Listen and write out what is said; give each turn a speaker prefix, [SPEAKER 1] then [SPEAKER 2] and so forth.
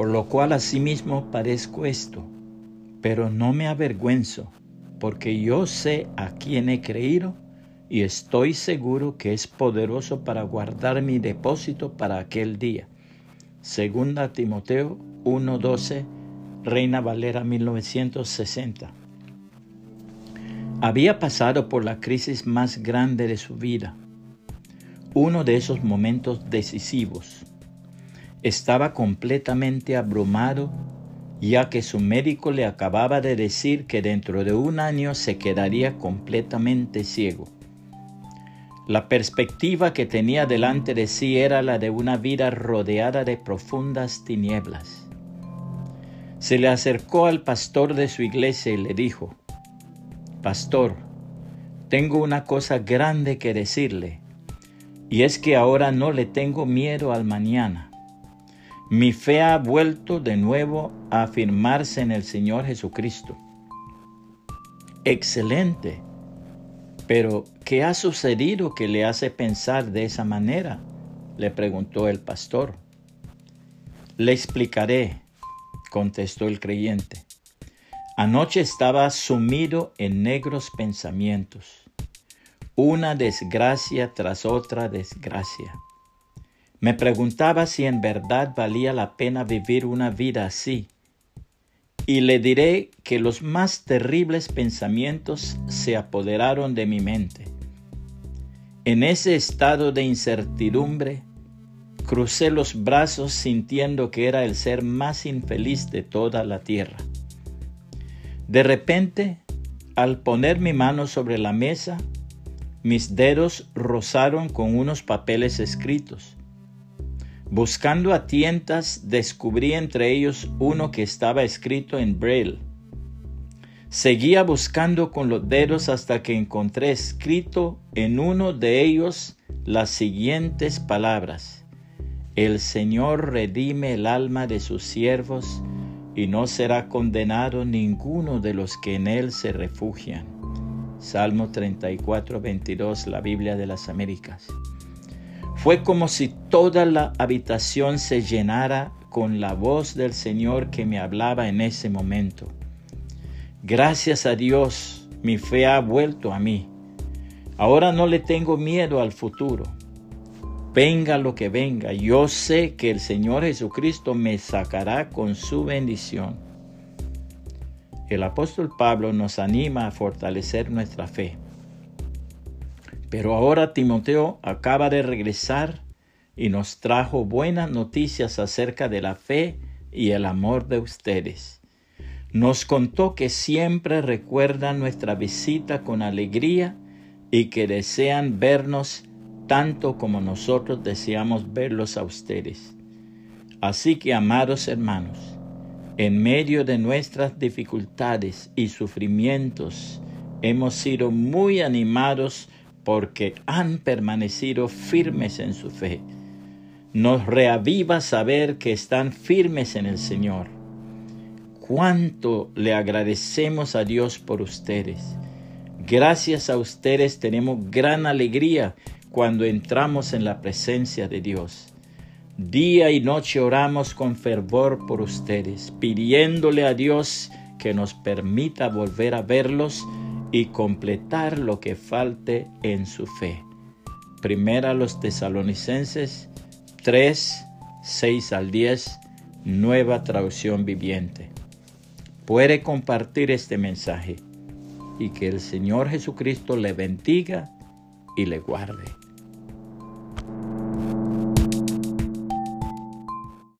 [SPEAKER 1] por lo cual asimismo padezco esto, pero no me avergüenzo, porque yo sé a quién he creído y estoy seguro que es poderoso para guardar mi depósito para aquel día. Segunda Timoteo 1:12, Reina Valera 1960. Había pasado por la crisis más grande de su vida, uno de esos momentos decisivos. Estaba completamente abrumado ya que su médico le acababa de decir que dentro de un año se quedaría completamente ciego. La perspectiva que tenía delante de sí era la de una vida rodeada de profundas tinieblas. Se le acercó al pastor de su iglesia y le dijo, Pastor, tengo una cosa grande que decirle, y es que ahora no le tengo miedo al mañana. Mi fe ha vuelto de nuevo a afirmarse en el Señor Jesucristo. Excelente. Pero, ¿qué ha sucedido que le hace pensar de esa manera? le preguntó el pastor. Le explicaré, contestó el creyente. Anoche estaba sumido en negros pensamientos, una desgracia tras otra desgracia. Me preguntaba si en verdad valía la pena vivir una vida así. Y le diré que los más terribles pensamientos se apoderaron de mi mente. En ese estado de incertidumbre, crucé los brazos sintiendo que era el ser más infeliz de toda la tierra. De repente, al poner mi mano sobre la mesa, mis dedos rozaron con unos papeles escritos. Buscando a tientas, descubrí entre ellos uno que estaba escrito en braille. Seguía buscando con los dedos hasta que encontré escrito en uno de ellos las siguientes palabras. El Señor redime el alma de sus siervos y no será condenado ninguno de los que en él se refugian. Salmo 34, 22, la Biblia de las Américas. Fue como si toda la habitación se llenara con la voz del Señor que me hablaba en ese momento. Gracias a Dios, mi fe ha vuelto a mí. Ahora no le tengo miedo al futuro venga lo que venga, yo sé que el Señor Jesucristo me sacará con su bendición. El apóstol Pablo nos anima a fortalecer nuestra fe. Pero ahora Timoteo acaba de regresar y nos trajo buenas noticias acerca de la fe y el amor de ustedes. Nos contó que siempre recuerdan nuestra visita con alegría y que desean vernos tanto como nosotros deseamos verlos a ustedes. Así que, amados hermanos, en medio de nuestras dificultades y sufrimientos, hemos sido muy animados porque han permanecido firmes en su fe. Nos reaviva saber que están firmes en el Señor. Cuánto le agradecemos a Dios por ustedes. Gracias a ustedes tenemos gran alegría cuando entramos en la presencia de Dios. Día y noche oramos con fervor por ustedes, pidiéndole a Dios que nos permita volver a verlos y completar lo que falte en su fe. Primera los tesalonicenses 3, 6 al 10, nueva traducción viviente. Puede compartir este mensaje y que el Señor Jesucristo le bendiga y le guarde.